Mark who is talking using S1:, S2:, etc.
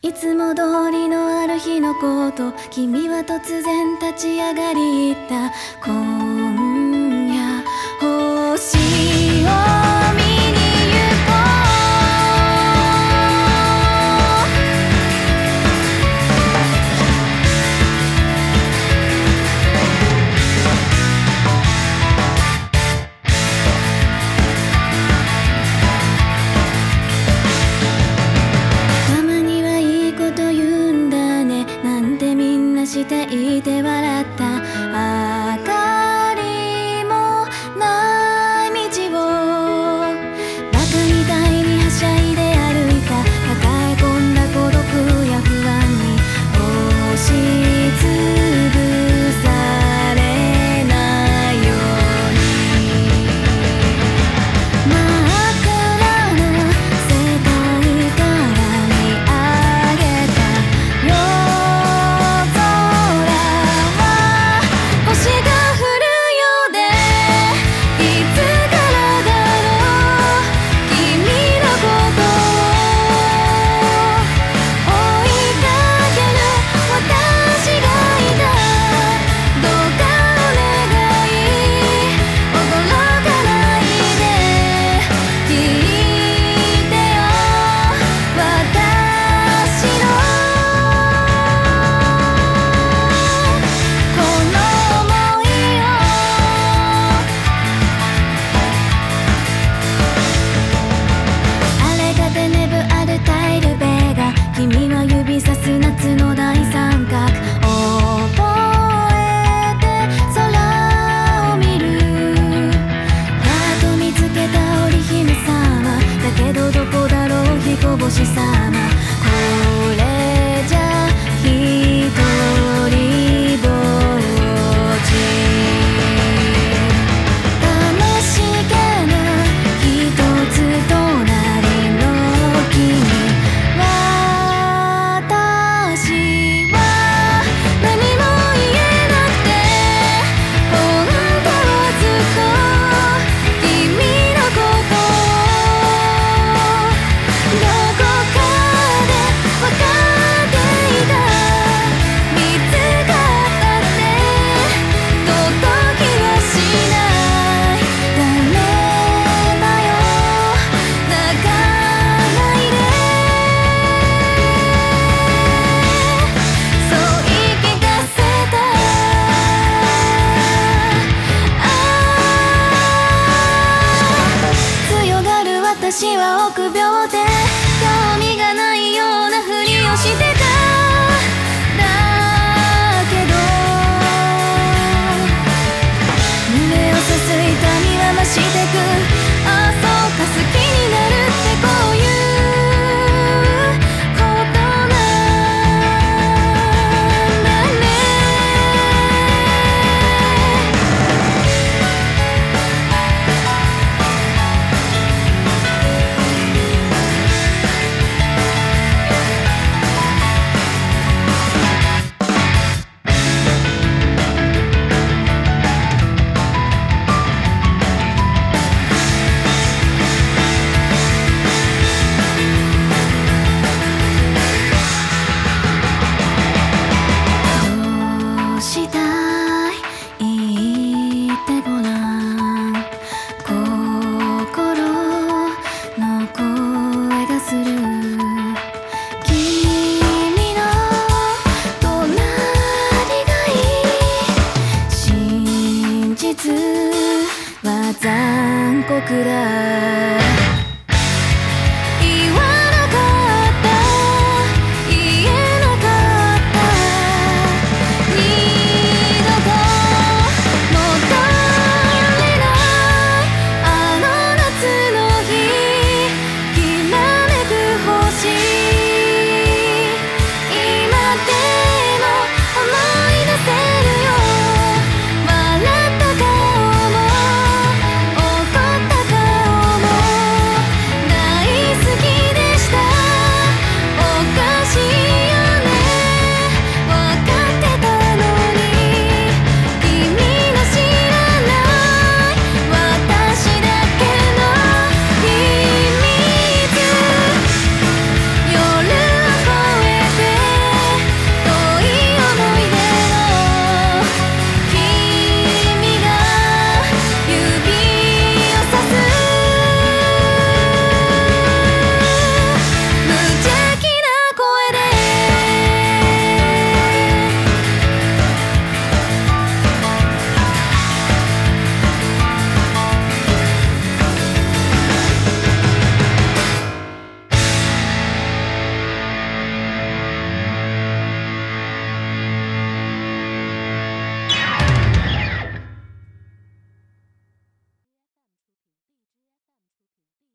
S1: いつも通りのある日のこと君は突然立ち上がり言った。していて笑った。こぼしさま残酷だ。